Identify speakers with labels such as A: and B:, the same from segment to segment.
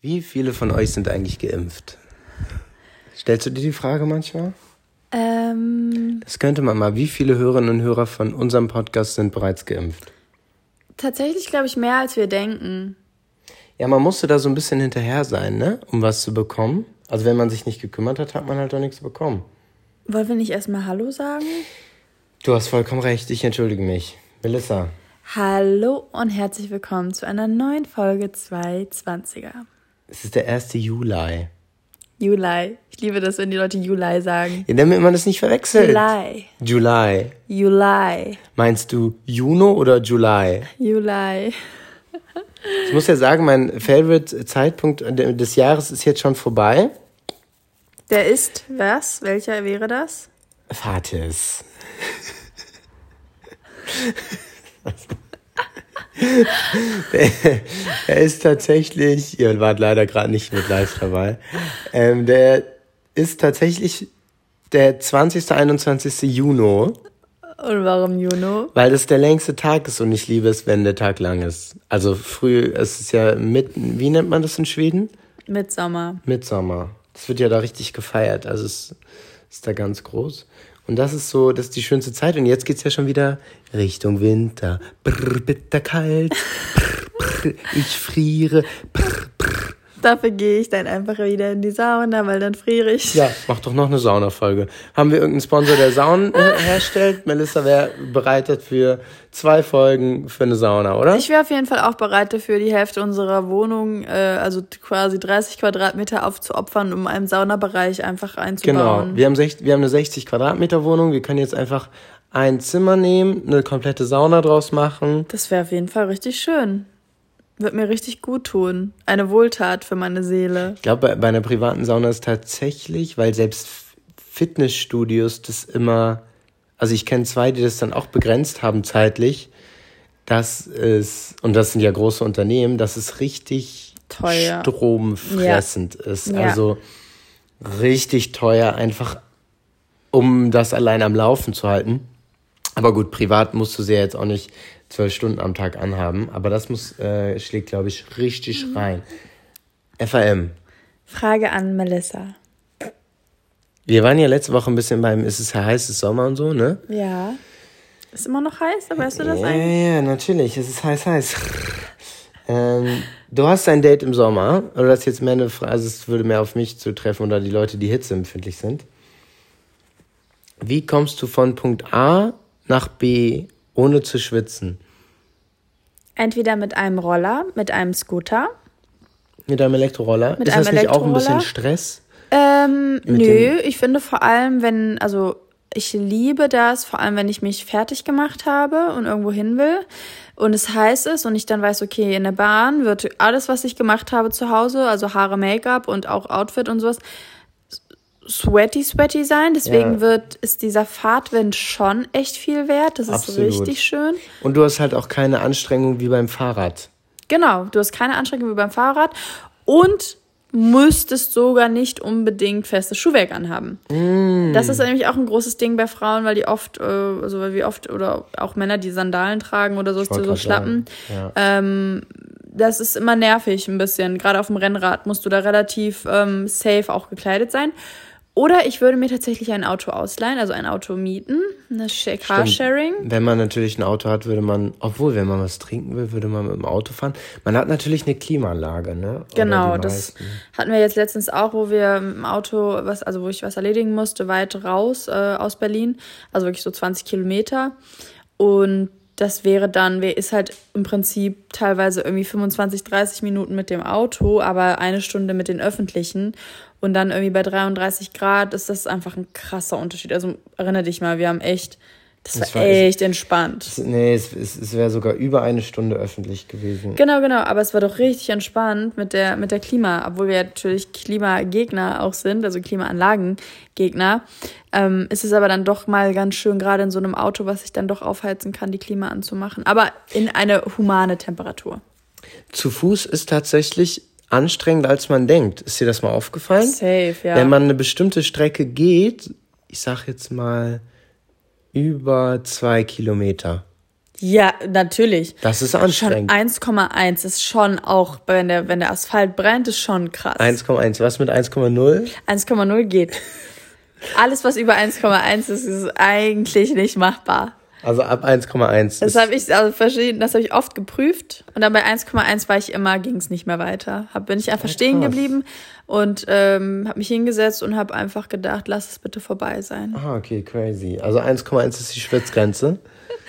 A: Wie viele von euch sind eigentlich geimpft? Stellst du dir die Frage manchmal?
B: Ähm,
A: Das könnte man mal. Wie viele Hörerinnen und Hörer von unserem Podcast sind bereits geimpft?
B: tatsächlich glaube ich mehr als wir denken.
A: Ja, man musste da so ein bisschen hinterher sein, ne? Um was zu bekommen. Also wenn man sich nicht gekümmert hat, hat man halt auch nichts bekommen.
B: Wollen wir nicht erstmal Hallo sagen?
A: Du hast vollkommen recht, ich entschuldige mich. Melissa.
B: Hallo und herzlich willkommen zu einer neuen Folge 220er.
A: Es ist der 1. Juli.
B: Juli. Ich liebe das, wenn die Leute Juli sagen.
A: Ja, damit man das nicht verwechselt.
B: Juli.
A: Juli.
B: Juli.
A: Meinst du Juno oder Juli?
B: Juli.
A: Ich muss ja sagen, mein Favorite Zeitpunkt des Jahres ist jetzt schon vorbei.
B: Der ist was? Welcher wäre das?
A: Fatis. er ist tatsächlich, ihr wart leider gerade nicht mit live dabei, ähm, der ist tatsächlich der 20. 21. Juni,
B: Und warum Juno?
A: weil das der längste Tag ist und ich liebe es, wenn der Tag lang ist. Also früh, es ist ja mitten, wie nennt man das in Schweden?
B: Mitsommer.
A: Midsommer. Das wird ja da richtig gefeiert. Also es ist da ganz groß. Und das ist so, das ist die schönste Zeit. Und jetzt geht's ja schon wieder Richtung Winter. Brr, bitterkalt. Brr, brr, ich friere. Brr, brr.
B: Dafür gehe ich dann einfach wieder in die Sauna, weil dann friere ich.
A: Ja, mach doch noch eine Saunafolge. Haben wir irgendeinen Sponsor, der Saunen herstellt? Melissa wäre bereitet für zwei Folgen für eine Sauna, oder?
B: Ich wäre auf jeden Fall auch bereit dafür, die Hälfte unserer Wohnung, äh, also quasi 30 Quadratmeter aufzuopfern, um einen Saunabereich einfach
A: Genau.
B: einzubauen.
A: Wir haben, sech, wir haben eine 60 Quadratmeter Wohnung. Wir können jetzt einfach ein Zimmer nehmen, eine komplette Sauna draus machen.
B: Das wäre auf jeden Fall richtig schön. Wird mir richtig gut tun. Eine Wohltat für meine Seele.
A: Ich glaube, bei, bei einer privaten Sauna ist tatsächlich, weil selbst Fitnessstudios das immer, also ich kenne zwei, die das dann auch begrenzt haben zeitlich, das ist, und das sind ja große Unternehmen, dass es richtig
B: Teuer.
A: stromfressend ist.
B: Ja.
A: Also richtig teuer, einfach um das allein am Laufen zu halten. Aber gut, privat musst du sie ja jetzt auch nicht zwölf Stunden am Tag anhaben. Aber das muss, äh, schlägt, glaube ich, richtig
B: Mhm.
A: rein. FAM.
B: Frage an Melissa.
A: Wir waren ja letzte Woche ein bisschen beim Ist es heiß, ist Sommer und so, ne?
B: Ja. Ist immer noch heiß, aber weißt du das
A: Ja,
B: eigentlich?
A: ja, natürlich. Es ist heiß, heiß. ähm, du hast ein Date im Sommer. Oder das ist jetzt mehr eine Frage, also es würde mehr auf mich zutreffen oder die Leute, die hitzeempfindlich sind. Wie kommst du von Punkt A nach B, ohne zu schwitzen?
B: Entweder mit einem Roller, mit einem Scooter.
A: Mit einem Elektroroller?
B: Mit
A: ist
B: einem
A: das nicht auch ein bisschen? Stress?
B: Ähm, nö, ich finde vor allem, wenn, also ich liebe das, vor allem wenn ich mich fertig gemacht habe und irgendwo hin will und es heiß ist und ich dann weiß, okay, in der Bahn wird alles, was ich gemacht habe zu Hause, also Haare, Make-up und auch Outfit und sowas, sweaty, sweaty sein. Deswegen
A: Ja.
B: wird, ist dieser Fahrtwind schon echt viel wert. Das ist
A: Absolut.
B: richtig schön.
A: Und du hast halt auch keine Anstrengung wie beim Fahrrad.
B: Genau, du hast keine Anstrengung wie beim Fahrrad und müsstest sogar nicht unbedingt festes Schuhwerk anhaben. Das ist nämlich auch ein großes Ding bei Frauen, weil die oft, äh, also weil wir oft oder auch Männer, die Sandalen tragen oder so, so Schlappen.
A: ja.
B: Ähm, das ist immer nervig ein bisschen. Gerade auf dem Rennrad musst du da relativ ähm, safe auch gekleidet sein. Oder ich würde mir tatsächlich ein Auto ausleihen, also ein Auto mieten, eine Sh- Carsharing.
A: Wenn man natürlich ein Auto hat, würde man, obwohl, wenn man was trinken will, würde man mit dem Auto fahren. Man hat natürlich eine Klimaanlage, ne?
B: Genau, das hatten wir jetzt letztens auch, wo wir mit dem Auto, was, also wo ich was erledigen musste, weit raus äh, aus Berlin, also wirklich so 20 Kilometer. Und das wäre dann, ist halt im Prinzip teilweise irgendwie 25, 30 Minuten mit dem Auto, aber eine Stunde mit den öffentlichen. Und dann irgendwie bei 33 Grad ist das einfach ein krasser Unterschied. Also erinnere dich mal, wir haben echt, das,
A: Das
B: war
A: war-
B: echt entspannt.
A: Nee, es, es, es wäre sogar über eine Stunde öffentlich gewesen.
B: Genau, genau, aber es war doch richtig entspannt mit der, mit der Klima, obwohl wir natürlich Klimagegner auch sind, also Klimaanlagengegner, ähm, ist es aber dann doch mal ganz schön, gerade in so einem Auto, was sich dann doch aufheizen kann, die Klima anzumachen. Aber in eine humane Temperatur.
A: Zu Fuß ist tatsächlich anstrengender, als man denkt. Ist dir das mal aufgefallen?
B: Safe, ja.
A: Wenn man eine bestimmte Strecke geht, ich sag jetzt mal über zwei Kilometer,
B: Ja, natürlich.
A: Das ist anstrengend.
B: 1,1 ist schon auch, wenn der, wenn der Asphalt brennt, ist schon krass.
A: 1,1. Was mit 1,0?
B: 1,0 geht. Alles, was über 1,1 ist, ist eigentlich nicht machbar.
A: Also ab 1,1.
B: Das habe ich also verschieden, das habe ich oft geprüft und dann bei 1,1 war ich immer, ging es nicht mehr weiter. Hab, bin ich einfach ja, stehen geblieben und ähm, habe mich hingesetzt und habe einfach gedacht, lass es bitte vorbei sein.
A: Ah, okay, crazy. Also 1,1 ist die Schwitzgrenze.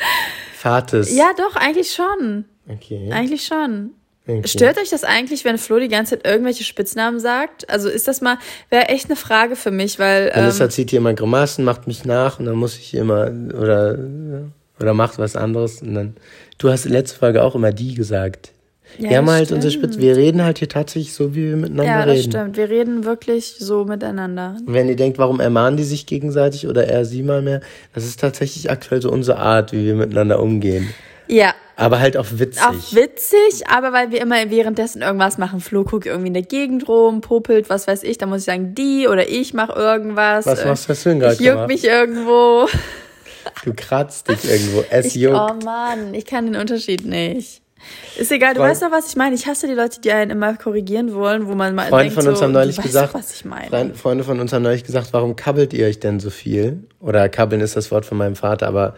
A: Fahrt es.
B: Ja, doch, eigentlich schon. Okay. Eigentlich schon. Okay. Stört euch das eigentlich, wenn Flo die ganze Zeit irgendwelche Spitznamen sagt? Also ist das mal, wäre echt eine Frage für mich, weil.
A: Melissa ähm, zieht hier immer Grimassen, macht mich nach und dann muss ich immer, oder, oder macht was anderes und dann. Du hast in letzter Folge auch immer die gesagt. Ja, wir haben halt stimmt. unsere Spitz, wir reden halt hier tatsächlich so, wie wir miteinander reden. Ja, das reden.
B: stimmt. Wir reden wirklich so miteinander.
A: Und wenn ihr denkt, warum ermahnen die sich gegenseitig oder er sie mal mehr, das ist tatsächlich aktuell so unsere Art, wie wir miteinander umgehen. Ja, aber halt auch witzig. Auch
B: witzig, aber weil wir immer währenddessen irgendwas machen. Flo guckt irgendwie in der Gegend rum, popelt, was weiß ich. Da muss ich sagen, die oder ich mach irgendwas. Was machst du denn gerade? Ich juck mich irgendwo.
A: Du kratzt dich irgendwo. Es
B: ich, juckt. Oh Mann, ich kann den Unterschied nicht. Ist egal, du Freund, weißt doch, was ich meine. Ich hasse die Leute, die einen immer korrigieren wollen, wo man mal Freunde denkt, von uns so, haben neulich
A: gesagt, was ich meine. Freunde von uns haben neulich gesagt, warum kabbelt ihr euch denn so viel? Oder kabbeln ist das Wort von meinem Vater, aber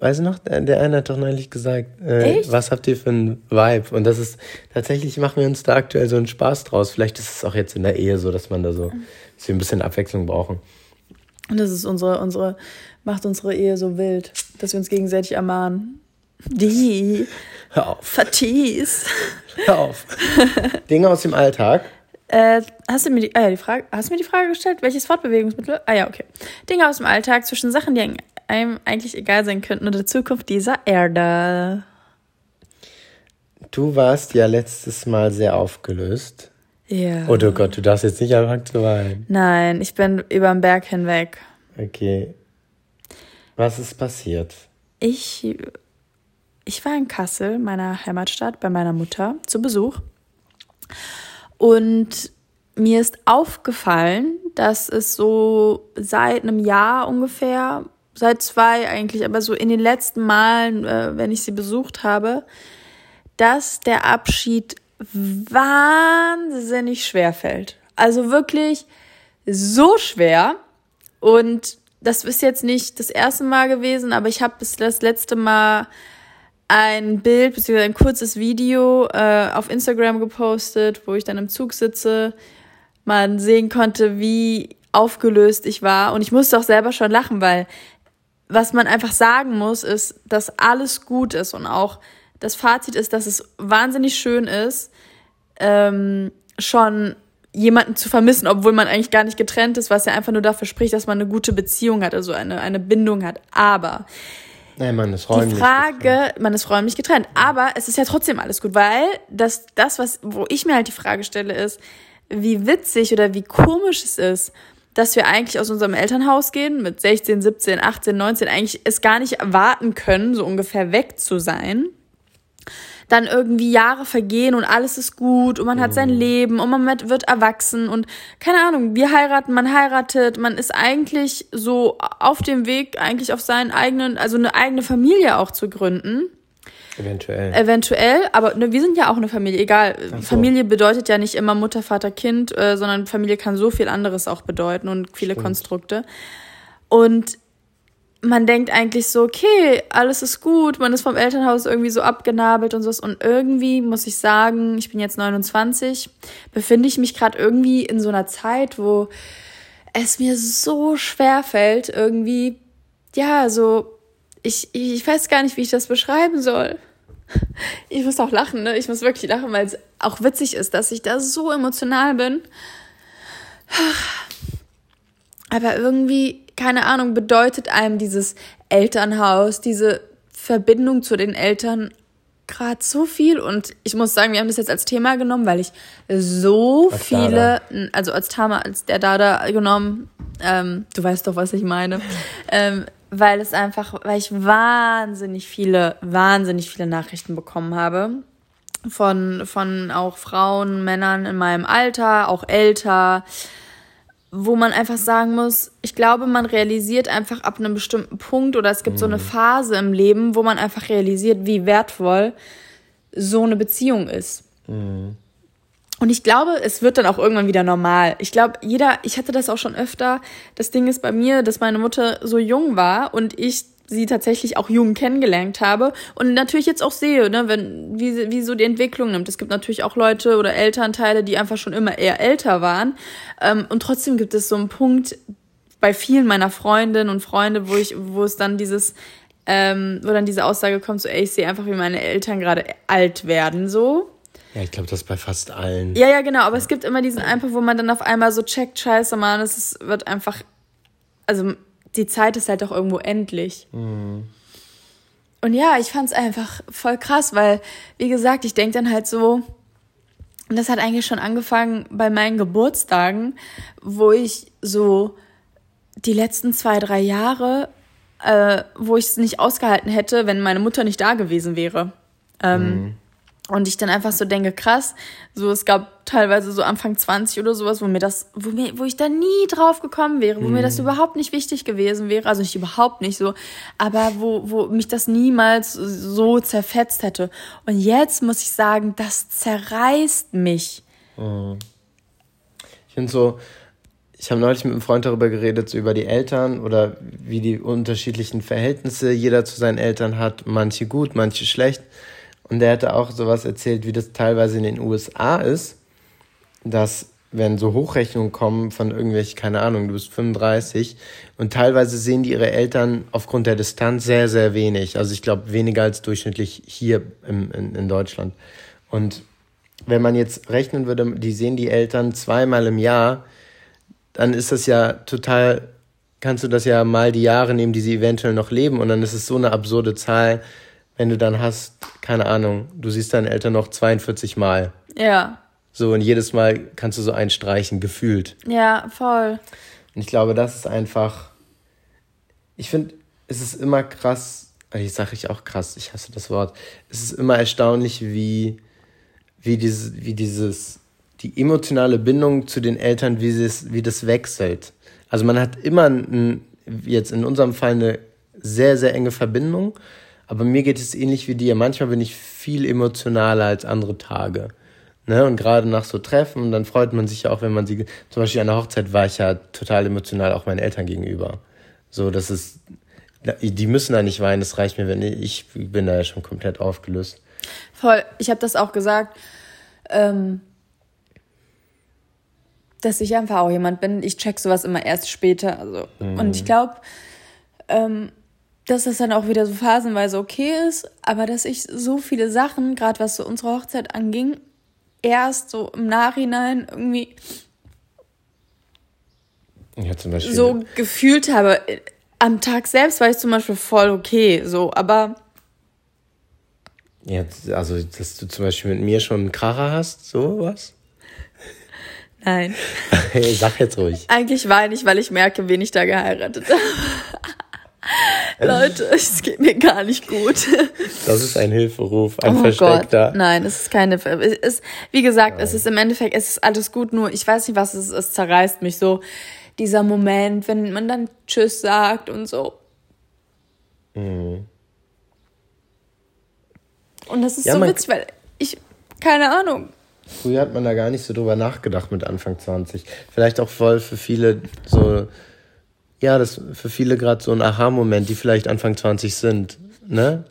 A: Weißt du noch, der, der eine hat doch neulich gesagt, äh, was habt ihr für ein Vibe? Und das ist, tatsächlich machen wir uns da aktuell so einen Spaß draus. Vielleicht ist es auch jetzt in der Ehe so, dass man da so, dass wir ein bisschen Abwechslung brauchen.
B: Und das ist unsere, unsere, macht unsere Ehe so wild, dass wir uns gegenseitig ermahnen. Die. Hör auf. Fatis.
A: Hör auf. Dinge aus dem Alltag.
B: Äh, hast du mir die, äh, die Frage, hast du mir die Frage gestellt, welches Fortbewegungsmittel? Ah ja, okay. Dinge aus dem Alltag zwischen Sachen, die einem eigentlich egal sein könnten oder der Zukunft dieser Erde.
A: Du warst ja letztes Mal sehr aufgelöst. Ja. Oh Gott, du darfst jetzt nicht anfangen zu weinen.
B: Nein, ich bin über den Berg hinweg.
A: Okay. Was ist passiert?
B: Ich, ich war in Kassel, meiner Heimatstadt, bei meiner Mutter zu Besuch. Und mir ist aufgefallen, dass es so seit einem Jahr ungefähr seit zwei eigentlich, aber so in den letzten Malen, äh, wenn ich sie besucht habe, dass der Abschied wahnsinnig schwer fällt. Also wirklich so schwer. Und das ist jetzt nicht das erste Mal gewesen, aber ich habe bis das letzte Mal ein Bild bzw. ein kurzes Video äh, auf Instagram gepostet, wo ich dann im Zug sitze, man sehen konnte, wie aufgelöst ich war. Und ich musste auch selber schon lachen, weil was man einfach sagen muss, ist, dass alles gut ist und auch das Fazit ist, dass es wahnsinnig schön ist, ähm, schon jemanden zu vermissen, obwohl man eigentlich gar nicht getrennt ist, was ja einfach nur dafür spricht, dass man eine gute Beziehung hat, also eine, eine Bindung hat. Aber
A: Nein, man ist räumlich
B: die Frage, getrennt. man ist räumlich getrennt, aber es ist ja trotzdem alles gut, weil das, das, was, wo ich mir halt die Frage stelle, ist, wie witzig oder wie komisch es ist, dass wir eigentlich aus unserem Elternhaus gehen, mit 16, 17, 18, 19, eigentlich es gar nicht erwarten können, so ungefähr weg zu sein. Dann irgendwie Jahre vergehen und alles ist gut und man hat sein mhm. Leben und man wird erwachsen und keine Ahnung, wir heiraten, man heiratet, man ist eigentlich so auf dem Weg, eigentlich auf seinen eigenen, also eine eigene Familie auch zu gründen. Eventuell. Eventuell, aber ne, wir sind ja auch eine Familie. Egal, so. Familie bedeutet ja nicht immer Mutter, Vater, Kind, äh, sondern Familie kann so viel anderes auch bedeuten und viele Stimmt. Konstrukte. Und man denkt eigentlich so, okay, alles ist gut, man ist vom Elternhaus irgendwie so abgenabelt und sowas. Und irgendwie muss ich sagen, ich bin jetzt 29, befinde ich mich gerade irgendwie in so einer Zeit, wo es mir so schwer fällt, irgendwie, ja, so ich, ich weiß gar nicht, wie ich das beschreiben soll. Ich muss auch lachen, ne? Ich muss wirklich lachen, weil es auch witzig ist, dass ich da so emotional bin. Aber irgendwie, keine Ahnung, bedeutet einem dieses Elternhaus, diese Verbindung zu den Eltern gerade so viel. Und ich muss sagen, wir haben das jetzt als Thema genommen, weil ich so als viele, Dada. also als Thema, als der Dada genommen, ähm, du weißt doch, was ich meine, ähm, weil es einfach, weil ich wahnsinnig viele, wahnsinnig viele Nachrichten bekommen habe von, von auch Frauen, Männern in meinem Alter, auch älter, wo man einfach sagen muss, ich glaube, man realisiert einfach ab einem bestimmten Punkt oder es gibt so eine mhm. Phase im Leben, wo man einfach realisiert, wie wertvoll so eine Beziehung ist. Mhm. Und ich glaube, es wird dann auch irgendwann wieder normal. Ich glaube, jeder, ich hatte das auch schon öfter. Das Ding ist bei mir, dass meine Mutter so jung war und ich sie tatsächlich auch jung kennengelernt habe und natürlich jetzt auch sehe, ne, wenn, wie, wie so die Entwicklung nimmt. Es gibt natürlich auch Leute oder Elternteile, die einfach schon immer eher älter waren. Ähm, und trotzdem gibt es so einen Punkt bei vielen meiner Freundinnen und Freunde, wo ich, wo es dann dieses, ähm, wo dann diese Aussage kommt, so, ey, ich sehe einfach, wie meine Eltern gerade alt werden, so.
A: Ja, ich glaube, das bei fast allen.
B: Ja, ja, genau. Aber es gibt immer diesen Einfach, wo man dann auf einmal so checkt, scheiße, Mann, es ist, wird einfach, also die Zeit ist halt auch irgendwo endlich. Mhm. Und ja, ich fand es einfach voll krass, weil, wie gesagt, ich denke dann halt so, und das hat eigentlich schon angefangen bei meinen Geburtstagen, wo ich so die letzten zwei, drei Jahre, äh, wo ich es nicht ausgehalten hätte, wenn meine Mutter nicht da gewesen wäre. Ähm, mhm. Und ich dann einfach so denke, krass, so es gab teilweise so Anfang 20 oder sowas, wo mir das, wo mir, wo ich da nie drauf gekommen wäre, wo mhm. mir das mhm. überhaupt nicht wichtig gewesen wäre, also nicht überhaupt nicht so, aber wo, wo mich das niemals so zerfetzt hätte. Und jetzt muss ich sagen, das zerreißt mich.
A: Mhm. Ich finde so, ich habe neulich mit einem Freund darüber geredet, so über die Eltern oder wie die unterschiedlichen Verhältnisse jeder zu seinen Eltern hat, manche gut, manche schlecht. Und der hatte auch sowas erzählt, wie das teilweise in den USA ist, dass wenn so Hochrechnungen kommen von irgendwelchen, keine Ahnung, du bist 35 und teilweise sehen die ihre Eltern aufgrund der Distanz sehr, sehr wenig. Also ich glaube weniger als durchschnittlich hier im, in, in Deutschland. Und wenn man jetzt rechnen würde, die sehen die Eltern zweimal im Jahr, dann ist das ja total, kannst du das ja mal die Jahre nehmen, die sie eventuell noch leben und dann ist es so eine absurde Zahl, wenn du dann hast, keine Ahnung, du siehst deine Eltern noch 42 Mal. Ja. So, und jedes Mal kannst du so einstreichen, gefühlt.
B: Ja, voll.
A: Und ich glaube, das ist einfach. Ich finde, es ist immer krass, ich sage ich auch krass, ich hasse das Wort. Es ist immer erstaunlich, wie, wie, dieses, wie dieses, die emotionale Bindung zu den Eltern, wie, das, wie das wechselt. Also man hat immer ein, jetzt in unserem Fall eine sehr, sehr enge Verbindung aber mir geht es ähnlich wie dir. Manchmal bin ich viel emotionaler als andere Tage. Ne? Und gerade nach so Treffen, dann freut man sich ja auch, wenn man sie. Zum Beispiel an der Hochzeit war ich ja total emotional auch meinen Eltern gegenüber. So, das ist. Die müssen da nicht weinen, das reicht mir, wenn ich, ich bin da ja schon komplett aufgelöst.
B: Voll, ich habe das auch gesagt, ähm, dass ich einfach auch jemand bin. Ich check sowas immer erst später. Also, mhm. Und ich glaube, ähm, dass das dann auch wieder so phasenweise okay ist, aber dass ich so viele Sachen, gerade was so unsere Hochzeit anging, erst so im Nachhinein irgendwie ja, zum Beispiel. so gefühlt habe. Am Tag selbst war ich zum Beispiel voll okay, so, aber.
A: Ja, also, dass du zum Beispiel mit mir schon einen Kracher hast, sowas?
B: Nein.
A: hey, sag jetzt ruhig.
B: Eigentlich weine ich, weil ich merke, wen ich da geheiratet habe. Leute, es geht mir gar nicht gut.
A: Das ist ein Hilferuf, ein oh versteckter.
B: Gott. Nein, es ist keine. Es ist, wie gesagt, Nein. es ist im Endeffekt, es ist alles gut, nur ich weiß nicht, was es ist. Es zerreißt mich so. Dieser Moment, wenn man dann Tschüss sagt und so. Mhm. Und das ist ja, so witzig, weil ich, keine Ahnung.
A: Früher hat man da gar nicht so drüber nachgedacht mit Anfang 20. Vielleicht auch voll für viele so ja, das ist für viele gerade so ein Aha-Moment, die vielleicht Anfang 20 sind, ne?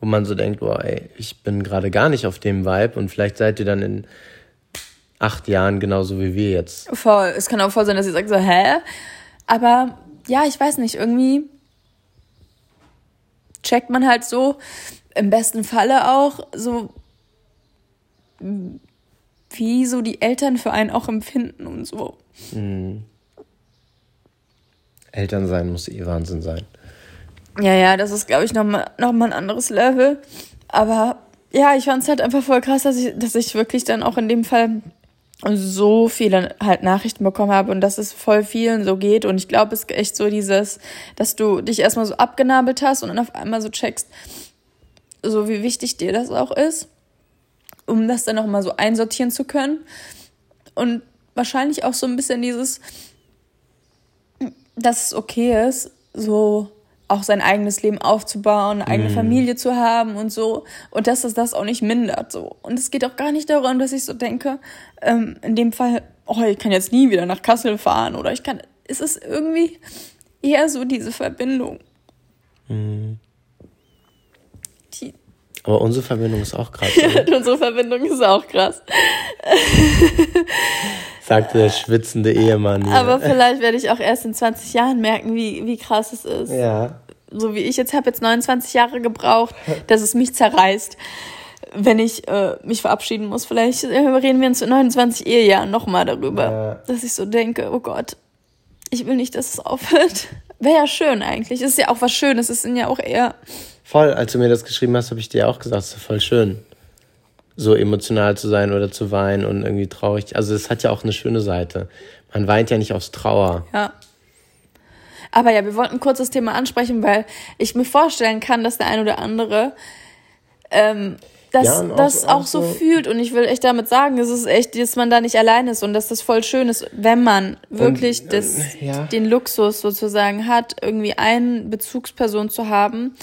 A: Wo man so denkt, boah, ey, ich bin gerade gar nicht auf dem Vibe und vielleicht seid ihr dann in acht Jahren genauso wie wir jetzt.
B: Voll. Es kann auch voll sein, dass ihr sagt so, hä? Aber ja, ich weiß nicht, irgendwie checkt man halt so, im besten Falle auch so, wie so die Eltern für einen auch empfinden und so. Mhm.
A: Eltern sein muss eh Wahnsinn sein.
B: Ja, ja, das ist, glaube ich, nochmal noch mal ein anderes Level. Aber ja, ich fand es halt einfach voll krass, dass ich, dass ich wirklich dann auch in dem Fall so viele halt Nachrichten bekommen habe und dass es voll vielen so geht. Und ich glaube, es ist echt so dieses, dass du dich erstmal so abgenabelt hast und dann auf einmal so checkst, so wie wichtig dir das auch ist, um das dann nochmal so einsortieren zu können. Und wahrscheinlich auch so ein bisschen dieses, dass es okay ist, so auch sein eigenes Leben aufzubauen, eine eigene mm. Familie zu haben und so. Und dass es das auch nicht mindert. So. Und es geht auch gar nicht darum, dass ich so denke, ähm, in dem Fall, oh, ich kann jetzt nie wieder nach Kassel fahren oder ich kann. Es ist irgendwie eher so diese Verbindung. Mm.
A: Aber unsere Verbindung ist auch krass.
B: unsere Verbindung ist auch krass.
A: sagte der schwitzende Ehemann.
B: Hier. Aber vielleicht werde ich auch erst in 20 Jahren merken, wie, wie krass es ist. Ja. So wie ich jetzt habe jetzt 29 Jahre gebraucht, dass es mich zerreißt, wenn ich äh, mich verabschieden muss. Vielleicht äh, reden wir in 29 Ehejahren nochmal darüber, ja. dass ich so denke, oh Gott, ich will nicht, dass es aufhört. Wäre ja schön eigentlich. Ist ja auch was Schönes. Es sind ja auch eher.
A: Voll, als du mir das geschrieben hast, habe ich dir auch gesagt, es ist voll schön so emotional zu sein oder zu weinen und irgendwie traurig. Also es hat ja auch eine schöne Seite. Man weint ja nicht aus Trauer.
B: Ja. Aber ja, wir wollten kurz das Thema ansprechen, weil ich mir vorstellen kann, dass der ein oder andere ähm, das, ja, auch, das auch, auch so, fühlt. Und ich will echt damit sagen, es ist echt, dass man da nicht allein ist und dass das voll schön ist, wenn man wirklich und, das, ja. den Luxus sozusagen hat, irgendwie eine Bezugsperson zu haben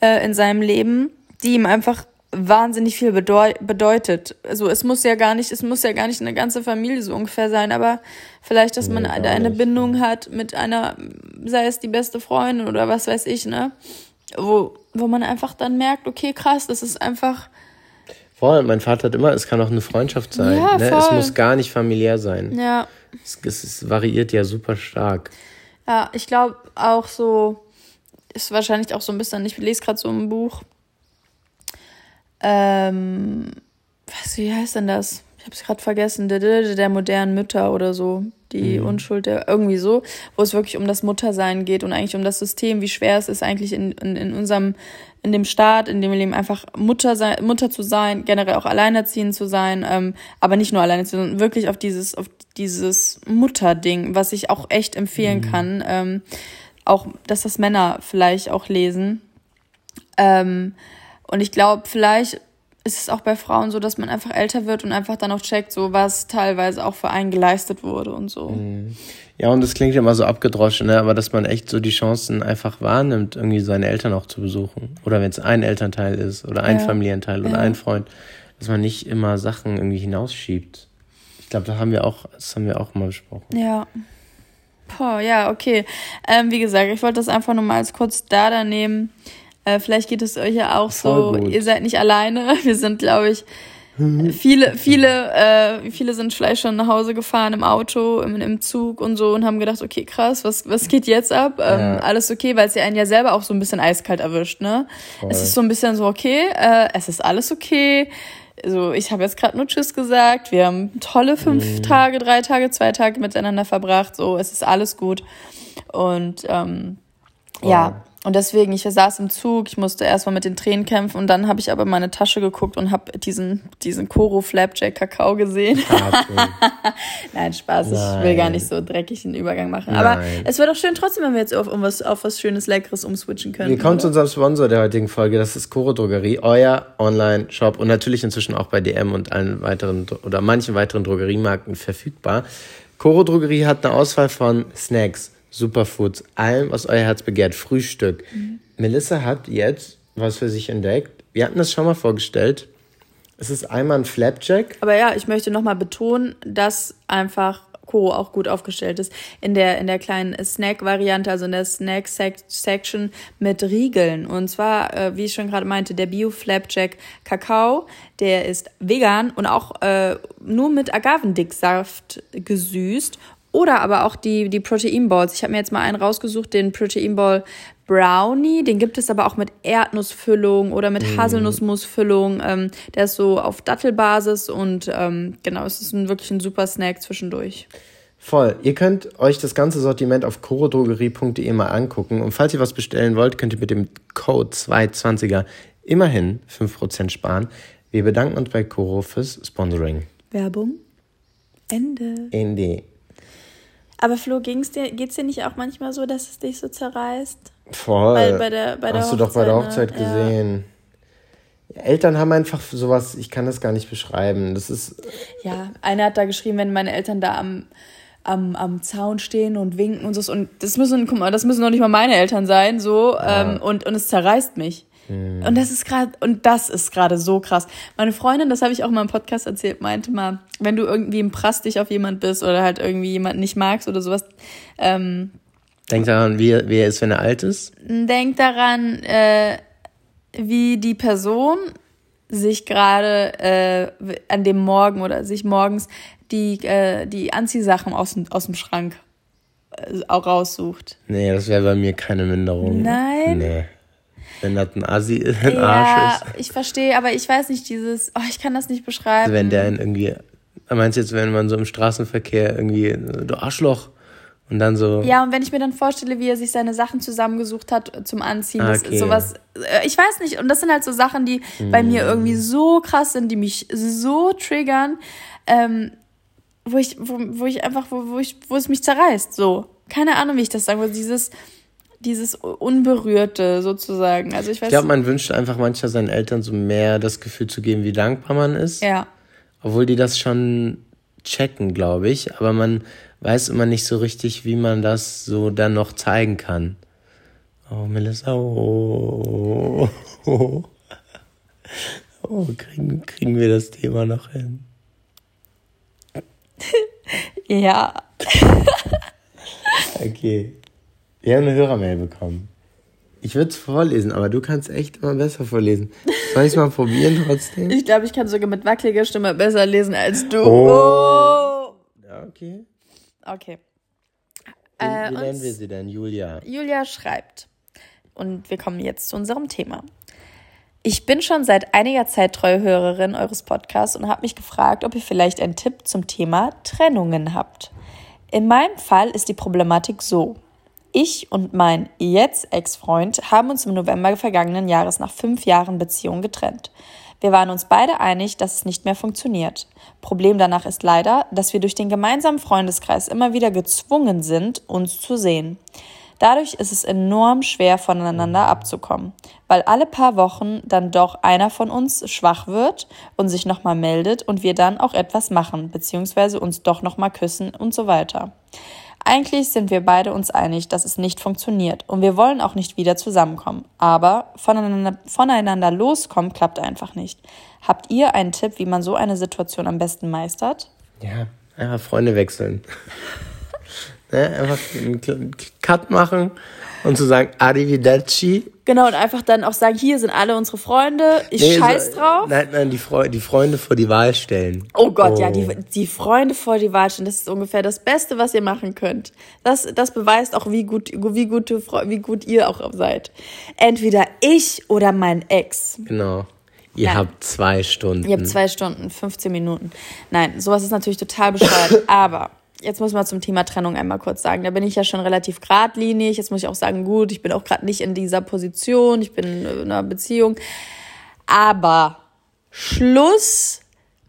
B: äh, in seinem Leben, die ihm einfach wahnsinnig viel bedeu bedeutet. Also es muss ja gar nicht, es muss ja gar nicht eine ganze Familie so ungefähr sein, aber vielleicht, dass nee, man eine, eine Bindung hat mit einer, sei es die beste Freundin oder was weiß ich, ne? Wo, wo man einfach dann merkt, okay, krass, das ist einfach.
A: Voll, mein Vater hat immer, es kann auch eine Freundschaft sein. Ja, ne? Es muss gar nicht familiär sein. Ja. Es, es, es variiert ja super stark.
B: Ja, ich glaube auch so, ist wahrscheinlich auch so ein bisschen, ich lese gerade so ein Buch, ähm, was, wie heißt denn das? Ich habe es gerade vergessen, der, der, der modernen Mütter oder so. Die mhm. Unschuld der, irgendwie so, wo es wirklich um das Muttersein geht und eigentlich um das System, wie schwer es ist eigentlich in, in, in unserem, in dem Staat, in dem wir leben, einfach Mutter sein, Mutter zu sein, generell auch alleinerziehend zu sein, ähm, aber nicht nur alleinerziehend, sondern wirklich auf dieses, auf dieses Mutterding, was ich auch echt empfehlen mhm. kann. Ähm, auch, dass das Männer vielleicht auch lesen. Ähm, und ich glaube, vielleicht ist es auch bei Frauen so, dass man einfach älter wird und einfach dann auch checkt, so was teilweise auch für einen geleistet wurde und so. Mhm.
A: Ja, und das klingt immer so abgedroschen, ne? aber dass man echt so die Chancen einfach wahrnimmt, irgendwie seine Eltern auch zu besuchen. Oder wenn es ein Elternteil ist oder ein ja. Familienteil oder ja. ein Freund, dass man nicht immer Sachen irgendwie hinausschiebt. Ich glaube, da haben wir auch, das haben wir auch mal besprochen.
B: Ja. Boah, ja, okay. Ähm, wie gesagt, ich wollte das einfach nur mal als kurz da da nehmen. Äh, vielleicht geht es euch ja auch Voll so, gut. ihr seid nicht alleine. Wir sind, glaube ich, viele, viele, äh, viele sind vielleicht schon nach Hause gefahren im Auto, im, im Zug und so und haben gedacht, okay, krass, was, was geht jetzt ab? Ähm, ja. Alles okay, weil es ja einen ja selber auch so ein bisschen eiskalt erwischt, ne? Voll. Es ist so ein bisschen so, okay, äh, es ist alles okay. Also ich habe jetzt gerade nur Tschüss gesagt. Wir haben tolle fünf mhm. Tage, drei Tage, zwei Tage miteinander verbracht. So, es ist alles gut. Und ähm, oh. ja, und deswegen, ich saß im Zug, ich musste erstmal mit den Tränen kämpfen und dann habe ich aber in meine Tasche geguckt und habe diesen, diesen Koro Flapjack Kakao gesehen. Nein, Spaß, Nein. ich will gar nicht so dreckig einen Übergang machen. Nein. Aber es wäre doch schön trotzdem, wenn wir jetzt auf, um was, auf was Schönes, Leckeres umswitchen können.
A: Wir kommen oder? zu unserem Sponsor der heutigen Folge, das ist Koro Drogerie, euer Online-Shop und natürlich inzwischen auch bei DM und allen weiteren oder manchen weiteren Drogeriemarken verfügbar. Koro Drogerie hat eine Auswahl von Snacks Superfoods, allem, was euer Herz begehrt, Frühstück. Mhm. Melissa hat jetzt was für sich entdeckt. Wir hatten das schon mal vorgestellt. Es ist einmal ein Flapjack.
B: Aber ja, ich möchte nochmal betonen, dass einfach Koro auch gut aufgestellt ist. In der, in der kleinen Snack-Variante, also in der Snack-Section mit Riegeln. Und zwar, äh, wie ich schon gerade meinte, der Bio-Flapjack Kakao, der ist vegan und auch äh, nur mit Agavendicksaft gesüßt oder aber auch die, die Protein Balls. Ich habe mir jetzt mal einen rausgesucht, den Protein Ball Brownie. Den gibt es aber auch mit Erdnussfüllung oder mit mm. Haselnussmusfüllung. Ähm, der ist so auf Dattelbasis und ähm, genau, es ist ein, wirklich ein super Snack zwischendurch.
A: Voll. Ihr könnt euch das ganze Sortiment auf chorodrogerie.de mal angucken. Und falls ihr was bestellen wollt, könnt ihr mit dem Code 220er immerhin 5% sparen. Wir bedanken uns bei Coro fürs Sponsoring.
B: Werbung. Ende.
A: Ende.
B: Aber Flo, ging's dir, geht's dir nicht auch manchmal so, dass es dich so zerreißt? Voll. Bei, bei der, bei der
A: Hast Hochzeit, du doch bei der Hochzeit ne? gesehen. Ja. Eltern haben einfach sowas, ich kann das gar nicht beschreiben. Das ist.
B: Ja, einer hat da geschrieben, wenn meine Eltern da am am, am Zaun stehen und winken und so. Und das müssen, guck mal, das müssen noch nicht mal meine Eltern sein, so. Ja. Ähm, und, und es zerreißt mich. Mhm. Und das ist gerade, und das ist gerade so krass. Meine Freundin, das habe ich auch mal im Podcast erzählt, meinte mal, wenn du irgendwie imprasst dich auf jemand bist oder halt irgendwie jemanden nicht magst oder sowas, ähm,
A: Denk daran, wie, wie er ist, wenn er alt ist.
B: Denk daran, äh, wie die Person sich gerade äh, an dem Morgen oder sich morgens die, äh, die Anziehsachen aus, aus dem Schrank äh, auch raussucht.
A: Nee, das wäre bei mir keine Minderung. Nein. Nee. Wenn das ein Assi ein ja, Arsch
B: ist. ich verstehe, aber ich weiß nicht, dieses, oh, ich kann das nicht beschreiben.
A: Wenn der irgendwie, meinst du jetzt, wenn man so im Straßenverkehr irgendwie, du Arschloch, und dann so.
B: Ja, und wenn ich mir dann vorstelle, wie er sich seine Sachen zusammengesucht hat zum Anziehen, okay. das ist sowas. Äh, ich weiß nicht, und das sind halt so Sachen, die mm. bei mir irgendwie so krass sind, die mich so triggern. Ähm, wo ich, wo, wo ich einfach, wo, wo ich, wo es mich zerreißt, so. Keine Ahnung, wie ich das sagen will. Dieses, dieses Unberührte sozusagen. Also ich weiß.
A: Ich glaube, man wünscht einfach manchmal seinen Eltern so mehr das Gefühl zu geben, wie dankbar man ist. Ja. Obwohl die das schon checken, glaube ich. Aber man weiß immer nicht so richtig, wie man das so dann noch zeigen kann. Oh, Melissa, oh. Oh, oh kriegen, kriegen wir das Thema noch hin? ja. okay. Wir haben eine Hörermail bekommen. Ich würde es vorlesen, aber du kannst echt immer besser vorlesen. Soll ich es mal probieren trotzdem?
B: Ich glaube, ich kann sogar mit wackeliger Stimme besser lesen als du. Oh.
A: oh. Ja, okay.
B: Okay.
A: Wie, äh, wie nennen wir sie denn? Julia.
B: Julia schreibt. Und wir kommen jetzt zu unserem Thema. Ich bin schon seit einiger Zeit treue Hörerin eures Podcasts und habe mich gefragt, ob ihr vielleicht einen Tipp zum Thema Trennungen habt. In meinem Fall ist die Problematik so. Ich und mein jetzt Ex-Freund haben uns im November vergangenen Jahres nach fünf Jahren Beziehung getrennt. Wir waren uns beide einig, dass es nicht mehr funktioniert. Problem danach ist leider, dass wir durch den gemeinsamen Freundeskreis immer wieder gezwungen sind, uns zu sehen. Dadurch ist es enorm schwer, voneinander abzukommen, weil alle paar Wochen dann doch einer von uns schwach wird und sich nochmal meldet und wir dann auch etwas machen, beziehungsweise uns doch nochmal küssen und so weiter. Eigentlich sind wir beide uns einig, dass es nicht funktioniert und wir wollen auch nicht wieder zusammenkommen. Aber voneinander, voneinander loskommen klappt einfach nicht. Habt ihr einen Tipp, wie man so eine Situation am besten meistert?
A: Ja, einfach Freunde wechseln. Ne? Einfach einen Cut machen und zu sagen, Arrivederci.
B: Genau, und einfach dann auch sagen, hier sind alle unsere Freunde, ich nee, scheiß so, drauf.
A: Nein, nein, die, Fre die Freunde vor die Wahl stellen.
B: Oh Gott, oh. ja, die, die Freunde vor die Wahl stellen, das ist ungefähr das Beste, was ihr machen könnt. Das, das beweist auch, wie gut, wie, gute, wie gut ihr auch seid. Entweder ich oder mein Ex.
A: Genau. Ihr Nein. habt zwei Stunden.
B: Ihr habt zwei Stunden, 15 Minuten. Nein, sowas ist natürlich total bescheuert, aber jetzt muss man zum Thema Trennung einmal kurz sagen. Da bin ich ja schon relativ geradlinig. Jetzt muss ich auch sagen, gut, ich bin auch gerade nicht in dieser Position, ich bin in einer Beziehung. Aber Schluss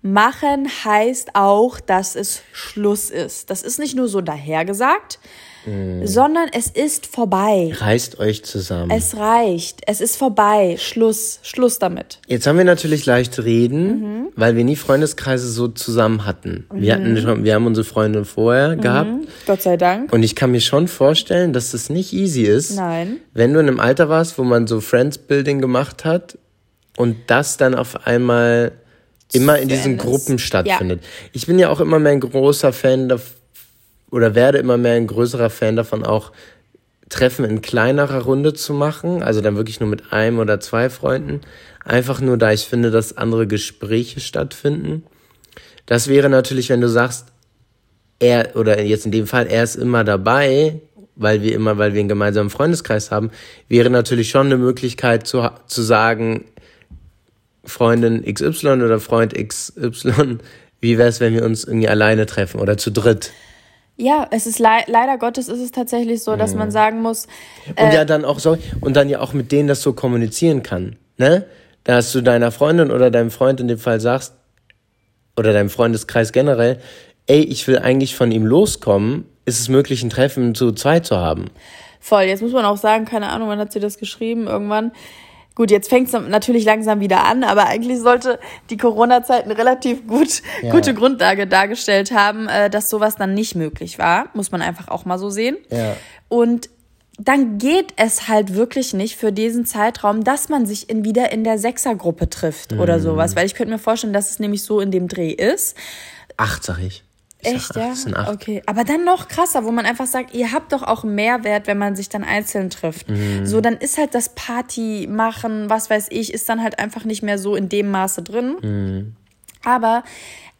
B: machen heißt auch, dass es Schluss ist. Das ist nicht nur so dahergesagt, Mm. Sondern es ist vorbei.
A: Reißt euch zusammen.
B: Es reicht. Es ist vorbei. Schluss. Schluss damit.
A: Jetzt haben wir natürlich leicht reden, mhm. weil wir nie Freundeskreise so zusammen hatten. Mhm. Wir hatten schon, wir haben unsere Freunde vorher mhm. gehabt.
B: Gott sei Dank.
A: Und ich kann mir schon vorstellen, dass das nicht easy ist.
B: Nein.
A: Wenn du in einem Alter warst, wo man so Friends-Building gemacht hat und das dann auf einmal immer in diesen Gruppen stattfindet. Ja. Ich bin ja auch immer mehr ein großer Fan davon, oder werde immer mehr ein größerer Fan davon, auch Treffen in kleinerer Runde zu machen, also dann wirklich nur mit einem oder zwei Freunden. Einfach nur, da ich finde, dass andere Gespräche stattfinden. Das wäre natürlich, wenn du sagst, er, oder jetzt in dem Fall, er ist immer dabei, weil wir immer, weil wir einen gemeinsamen Freundeskreis haben, wäre natürlich schon eine Möglichkeit zu, zu sagen, Freundin XY oder Freund XY, wie wäre es, wenn wir uns irgendwie alleine treffen oder zu dritt?
B: Ja, es ist le leider Gottes ist es tatsächlich so, dass man mhm. sagen muss.
A: Äh, und ja dann auch so und dann ja auch mit denen das so kommunizieren kann, ne? Dass du deiner Freundin oder deinem Freund in dem Fall sagst oder deinem Freundeskreis generell, ey, ich will eigentlich von ihm loskommen. Ist es möglich, ein Treffen zu zweit zu haben?
B: Voll. Jetzt muss man auch sagen, keine Ahnung, wann hat sie das geschrieben? Irgendwann Gut, jetzt fängt es natürlich langsam wieder an, aber eigentlich sollte die Corona-Zeit eine relativ gut, ja. gute Grundlage dargestellt haben, äh, dass sowas dann nicht möglich war. Muss man einfach auch mal so sehen. Ja. Und dann geht es halt wirklich nicht für diesen Zeitraum, dass man sich in, wieder in der Sechsergruppe trifft mhm. oder sowas. Weil ich könnte mir vorstellen, dass es nämlich so in dem Dreh ist.
A: Acht, sag ich.
B: Echt, ja? Okay. Aber dann noch krasser, wo man einfach sagt, ihr habt doch auch Mehrwert, wenn man sich dann einzeln trifft. Mhm. So, dann ist halt das Party machen, was weiß ich, ist dann halt einfach nicht mehr so in dem Maße drin. Mhm. Aber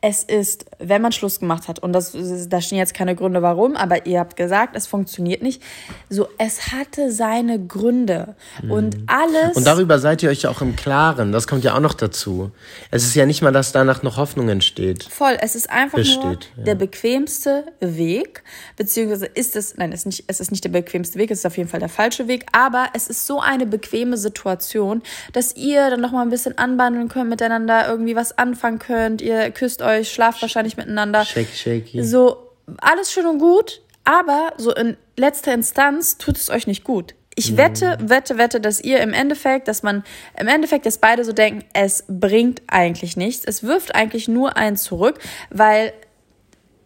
B: es ist, wenn man Schluss gemacht hat, und das, da stehen jetzt keine Gründe warum, aber ihr habt gesagt, es funktioniert nicht, so, es hatte seine Gründe. Mhm. Und alles.
A: Und darüber seid ihr euch ja auch im Klaren. Das kommt ja auch noch dazu. Es ist ja nicht mal, dass danach noch Hoffnung entsteht.
B: Voll. Es ist einfach Besteht, nur ja. der bequemste Weg, beziehungsweise ist es, nein, es ist, nicht, es ist nicht der bequemste Weg, es ist auf jeden Fall der falsche Weg, aber es ist so eine bequeme Situation, dass ihr dann noch mal ein bisschen anbandeln könnt, miteinander irgendwie was anfangen könnt, ihr küsst euch euch, schlaft wahrscheinlich miteinander. Shake, shaky. So, alles schön und gut, aber so in letzter Instanz tut es euch nicht gut. Ich mhm. wette, wette, wette, dass ihr im Endeffekt, dass man im Endeffekt, dass beide so denken, es bringt eigentlich nichts. Es wirft eigentlich nur einen zurück, weil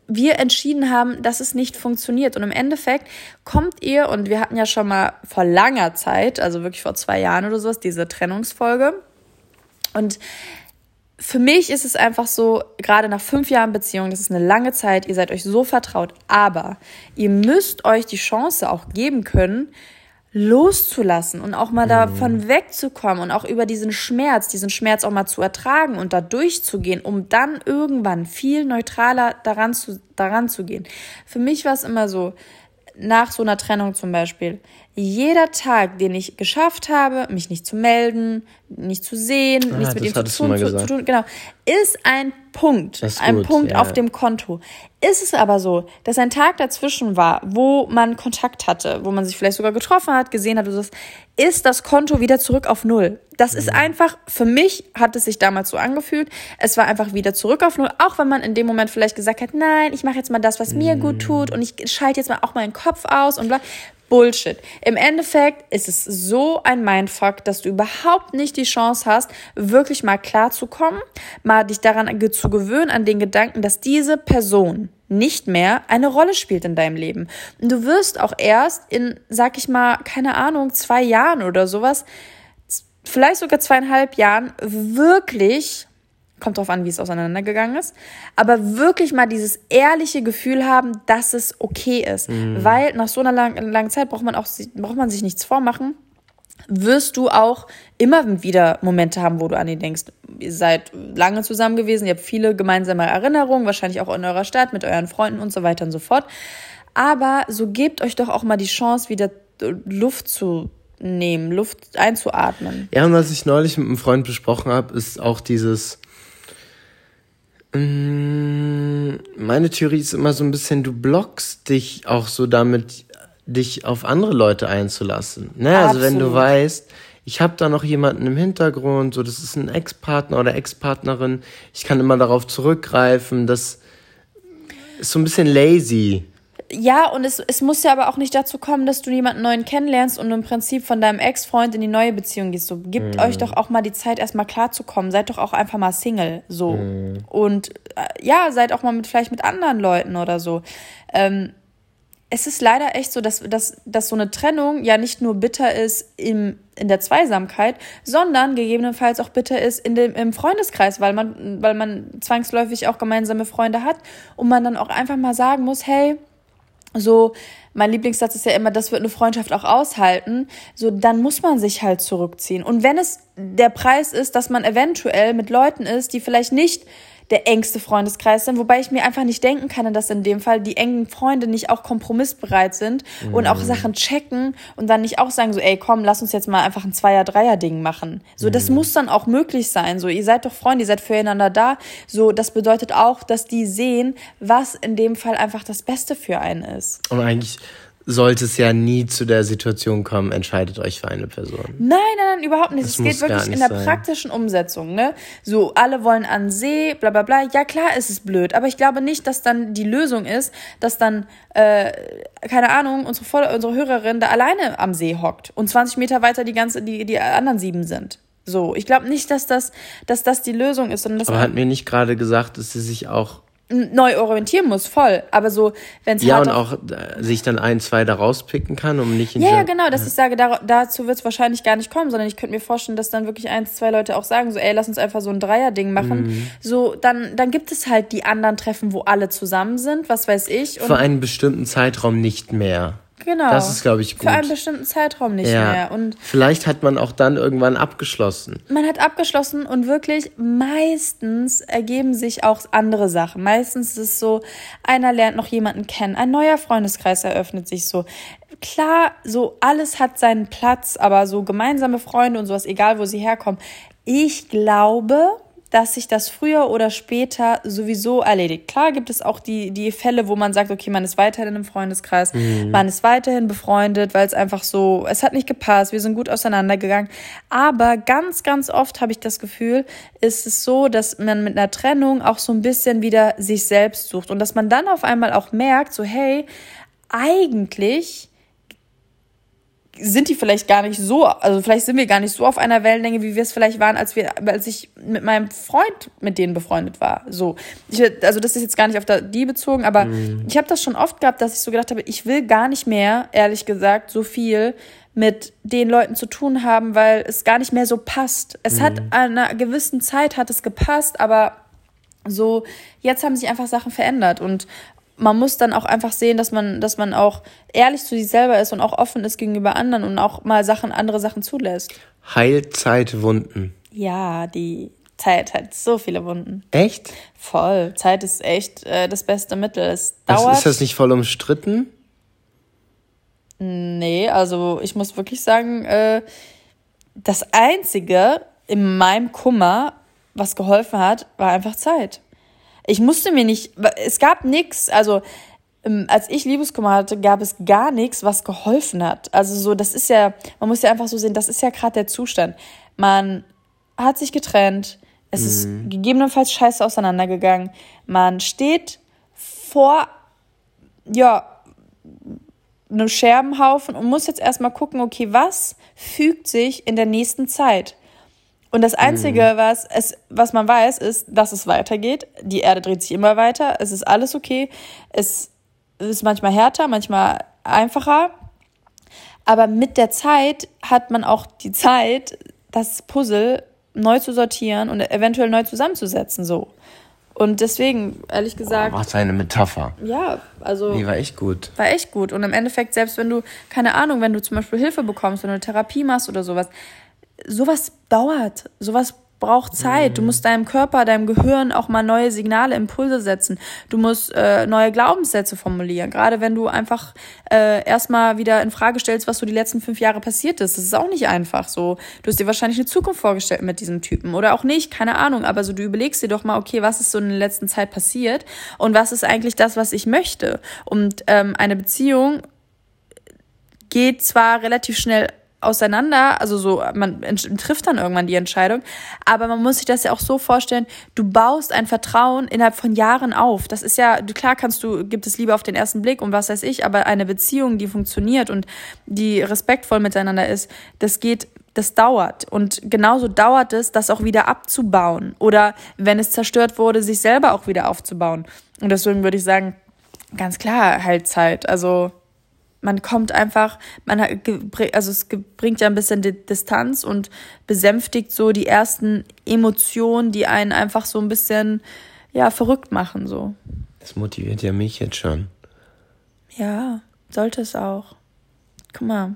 B: wir entschieden haben, dass es nicht funktioniert. Und im Endeffekt kommt ihr, und wir hatten ja schon mal vor langer Zeit, also wirklich vor zwei Jahren oder sowas, diese Trennungsfolge. Und für mich ist es einfach so, gerade nach fünf Jahren Beziehung, das ist eine lange Zeit, ihr seid euch so vertraut, aber ihr müsst euch die Chance auch geben können, loszulassen und auch mal mhm. davon wegzukommen und auch über diesen Schmerz, diesen Schmerz auch mal zu ertragen und da durchzugehen, um dann irgendwann viel neutraler daran zu, daran zu gehen. Für mich war es immer so, nach so einer Trennung zum Beispiel, jeder Tag, den ich geschafft habe, mich nicht zu melden, nicht zu sehen, ah, nichts mit ihm zu tun, zu, zu, tun, genau, ist ein Punkt, ist ein gut, Punkt ja. auf dem Konto. Ist es aber so, dass ein Tag dazwischen war, wo man Kontakt hatte, wo man sich vielleicht sogar getroffen hat, gesehen hat, so, ist das Konto wieder zurück auf Null. Das mhm. ist einfach, für mich hat es sich damals so angefühlt, es war einfach wieder zurück auf Null, auch wenn man in dem Moment vielleicht gesagt hat, nein, ich mache jetzt mal das, was mhm. mir gut tut und ich schalte jetzt mal auch meinen Kopf aus und bla. Bullshit. Im Endeffekt ist es so ein Mindfuck, dass du überhaupt nicht die Chance hast, wirklich mal klarzukommen, mal dich daran zu gewöhnen, an den Gedanken, dass diese Person nicht mehr eine Rolle spielt in deinem Leben. Und du wirst auch erst in, sag ich mal, keine Ahnung, zwei Jahren oder sowas, vielleicht sogar zweieinhalb Jahren wirklich kommt drauf an, wie es auseinandergegangen ist, aber wirklich mal dieses ehrliche Gefühl haben, dass es okay ist, mhm. weil nach so einer langen, langen Zeit braucht man auch braucht man sich nichts vormachen, wirst du auch immer wieder Momente haben, wo du an ihn denkst. Ihr seid lange zusammen gewesen, ihr habt viele gemeinsame Erinnerungen, wahrscheinlich auch in eurer Stadt mit euren Freunden und so weiter und so fort. Aber so gebt euch doch auch mal die Chance, wieder Luft zu nehmen, Luft einzuatmen.
A: Ja, und was ich neulich mit einem Freund besprochen habe, ist auch dieses meine Theorie ist immer so ein bisschen, du blockst dich auch so damit, dich auf andere Leute einzulassen. Ne? Also wenn du weißt, ich habe da noch jemanden im Hintergrund, so das ist ein Ex-Partner oder Ex-Partnerin, ich kann immer darauf zurückgreifen, das ist so ein bisschen lazy.
B: Ja, und es, es muss ja aber auch nicht dazu kommen, dass du jemanden neuen kennenlernst und im Prinzip von deinem Ex-Freund in die neue Beziehung gehst. So, gebt mm. euch doch auch mal die Zeit, erstmal klarzukommen. Seid doch auch einfach mal Single. So. Mm. Und äh, ja, seid auch mal mit vielleicht mit anderen Leuten oder so. Ähm, es ist leider echt so, dass, dass, dass so eine Trennung ja nicht nur bitter ist im, in der Zweisamkeit, sondern gegebenenfalls auch bitter ist in dem, im Freundeskreis, weil man, weil man zwangsläufig auch gemeinsame Freunde hat und man dann auch einfach mal sagen muss, hey, so, mein Lieblingssatz ist ja immer, das wird eine Freundschaft auch aushalten, so, dann muss man sich halt zurückziehen. Und wenn es der Preis ist, dass man eventuell mit Leuten ist, die vielleicht nicht der engste Freundeskreis sind, wobei ich mir einfach nicht denken kann, dass in dem Fall die engen Freunde nicht auch kompromissbereit sind mhm. und auch mhm. Sachen checken und dann nicht auch sagen so, ey, komm, lass uns jetzt mal einfach ein Zweier-Dreier-Ding machen. So, mhm. das muss dann auch möglich sein. So, ihr seid doch Freunde, ihr seid füreinander da. So, das bedeutet auch, dass die sehen, was in dem Fall einfach das Beste für einen ist.
A: Und eigentlich sollte es ja nie zu der Situation kommen, entscheidet euch für eine Person.
B: Nein, nein, nein, überhaupt nicht.
A: Das
B: es geht wirklich in der
A: sein.
B: praktischen Umsetzung, ne? So, alle wollen an See, bla bla bla. Ja, klar ist es blöd, aber ich glaube nicht, dass dann die Lösung ist, dass dann, äh, keine Ahnung, unsere, Voll unsere Hörerin da alleine am See hockt und 20 Meter weiter die ganze, die, die anderen sieben sind. So, ich glaube nicht, dass das, dass das die Lösung ist,
A: Aber hat mir nicht gerade gesagt, dass sie sich auch
B: neu orientieren muss, voll. Aber so, wenn es
A: ja und auch äh, sich dann ein, zwei da rauspicken kann, um nicht in
B: Ja, ja, genau, dass ich sage, da, dazu wird es wahrscheinlich gar nicht kommen, sondern ich könnte mir vorstellen, dass dann wirklich eins, zwei Leute auch sagen, so, ey, lass uns einfach so ein Dreier-Ding machen.
A: Mhm.
B: So, dann, dann gibt es halt die anderen Treffen, wo alle zusammen sind, was weiß ich.
A: Für einen bestimmten Zeitraum nicht mehr.
B: Genau.
A: Das ist, glaube ich, gut.
B: Für einen bestimmten Zeitraum nicht
A: ja.
B: mehr. Und
A: Vielleicht hat man auch dann irgendwann abgeschlossen.
B: man hat abgeschlossen und wirklich meistens ergeben sich auch andere Sachen. Meistens ist es so, einer lernt noch jemanden kennen, ein neuer Freundeskreis eröffnet sich so. Klar, so alles hat seinen Platz, aber so gemeinsame Freunde und sowas, egal wo sie herkommen. Ich glaube, dass sich das früher oder später sowieso erledigt. Klar gibt es auch die, die Fälle, wo man sagt, okay, man ist weiterhin im Freundeskreis, man ist weiterhin befreundet, weil es einfach so, es hat nicht gepasst, wir sind gut auseinandergegangen. Aber ganz, ganz oft habe ich das Gefühl, ist es so, dass man mit einer Trennung auch so ein bisschen wieder sich selbst sucht und dass man dann auf einmal auch merkt, so, hey, eigentlich sind die vielleicht gar nicht so, also vielleicht sind wir gar nicht so auf einer Wellenlänge, wie wir es vielleicht waren, als wir, als ich mit meinem Freund mit denen befreundet war. So, ich, also das ist jetzt gar nicht auf die bezogen, aber ich habe das schon oft gehabt, dass ich so gedacht habe, ich will gar nicht mehr, ehrlich gesagt, so viel mit den Leuten zu tun haben, weil es gar nicht mehr so passt. Es hat an einer gewissen Zeit hat es gepasst, aber so jetzt haben sich einfach Sachen verändert und man muss dann auch einfach sehen, dass man, dass man auch ehrlich zu sich selber ist und auch offen ist gegenüber anderen und auch mal Sachen, andere Sachen zulässt.
A: Heilzeitwunden.
B: Ja, die Zeit hat so viele Wunden.
A: Echt?
B: Voll. Zeit ist echt äh, das beste Mittel. Es dauert.
A: ist das nicht voll umstritten?
B: Nee, also ich muss wirklich sagen, äh, das Einzige in meinem Kummer, was geholfen hat, war einfach Zeit. Ich musste mir nicht, es gab nichts, also ähm, als ich Liebeskummer hatte, gab es gar nichts, was geholfen hat. Also so, das ist ja, man muss ja einfach so sehen, das ist ja gerade der Zustand. Man hat sich getrennt, es ist gegebenenfalls scheiße auseinandergegangen, man steht vor, ja, einem Scherbenhaufen und muss jetzt erstmal gucken, okay, was fügt sich in der nächsten Zeit? Und das Einzige, was, es, was man weiß, ist, dass es weitergeht. Die Erde dreht sich immer weiter. Es ist alles okay. Es ist manchmal härter, manchmal einfacher. Aber mit der Zeit hat man auch die Zeit, das Puzzle neu zu sortieren und eventuell neu zusammenzusetzen, so. Und deswegen, ehrlich gesagt,
A: Was eine Metapher.
B: ja, also
A: Die war echt gut.
B: war echt gut. Und im Endeffekt, selbst wenn du, keine Ahnung, wenn du zum Beispiel Hilfe bekommst, wenn du eine Therapie machst oder sowas, sowas dauert, sowas braucht Zeit. Du musst deinem Körper, deinem Gehirn auch mal neue Signale, Impulse setzen. Du musst äh, neue Glaubenssätze formulieren. Gerade wenn du einfach äh, erstmal wieder in Frage stellst, was so die letzten fünf Jahre passiert ist. Das ist auch nicht einfach so. Du hast dir wahrscheinlich eine Zukunft vorgestellt mit diesem Typen oder auch nicht, keine Ahnung. Aber so du überlegst dir doch mal, okay, was ist so in der letzten Zeit passiert und was ist eigentlich das, was ich möchte? Und ähm, eine Beziehung geht zwar relativ schnell auseinander, also so, man trifft dann irgendwann die Entscheidung, aber man muss sich das ja auch so vorstellen, du baust ein Vertrauen innerhalb von Jahren auf. Das ist ja, klar kannst du, gibt es Liebe auf den ersten Blick und was weiß ich, aber eine Beziehung, die funktioniert und die respektvoll miteinander ist, das geht, das dauert. Und genauso dauert es, das auch wieder abzubauen. Oder wenn es zerstört wurde, sich selber auch wieder aufzubauen. Und deswegen würde ich sagen, ganz klar, halt Zeit. Also, man kommt einfach, man hat, also es bringt ja ein bisschen die Distanz und besänftigt so die ersten Emotionen, die einen einfach so ein bisschen, ja, verrückt machen, so.
A: Das motiviert ja mich jetzt schon.
B: Ja, sollte es auch. Guck mal,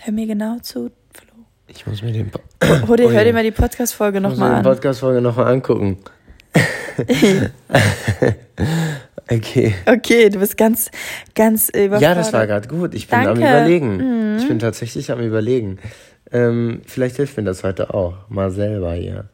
B: hör mir genau zu, Flo.
A: Ich muss mir den, Po-
B: Hör dir,
A: Oh
B: hör dir mal die Podcast-Folge
A: muss mir
B: nochmal
A: die
B: an.
A: Podcast-Folge nochmal angucken. okay.
B: Okay, du bist ganz, ganz überfordert.
A: Ja, das war gerade gut. Ich bin am
B: Danke. Mhm.
A: Überlegen. Ich bin tatsächlich am Überlegen. Ähm, vielleicht hilft mir das heute auch. Mal selber hier.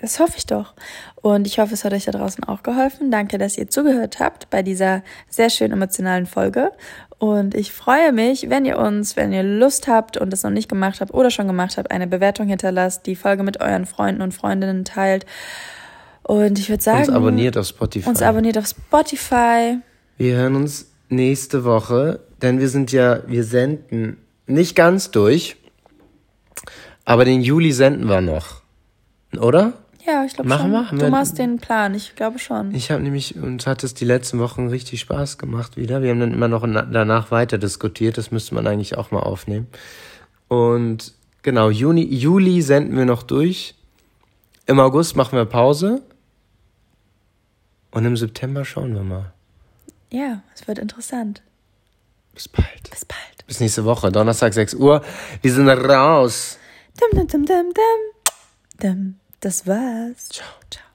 B: Das hoffe ich doch. Und ich hoffe, es hat euch da draußen auch geholfen. Danke, dass ihr zugehört habt bei dieser sehr schön emotionalen Folge. Und ich freue mich, wenn ihr uns, wenn ihr Lust habt und es noch nicht gemacht habt oder schon gemacht habt, eine Bewertung hinterlasst, die Folge mit euren Freunden und Freundinnen teilt. Und ich würde sagen.
A: Uns abonniert auf Spotify.
B: Uns abonniert auf Spotify.
A: Wir hören uns nächste Woche, denn wir sind ja, wir senden nicht ganz durch, aber den Juli senden wir noch. Oder?
B: Ja, ich glaube
A: Machen
B: schon.
A: wir? Haben
B: du
A: wir-
B: machst den Plan, ich glaube schon.
A: Ich habe nämlich, uns hat es die letzten Wochen richtig Spaß gemacht wieder. Wir haben dann immer noch na- danach weiter diskutiert. Das müsste man eigentlich auch mal aufnehmen. Und genau, Juni, Juli senden wir noch durch. Im August machen wir Pause. Und im September schauen wir mal.
B: Ja, es wird interessant.
A: Bis bald.
B: Bis bald.
A: Bis nächste Woche, Donnerstag 6 Uhr. Wir sind raus.
B: Dum, dum, dum, dum, dum. Das war's.
A: Ciao.
B: Ciao.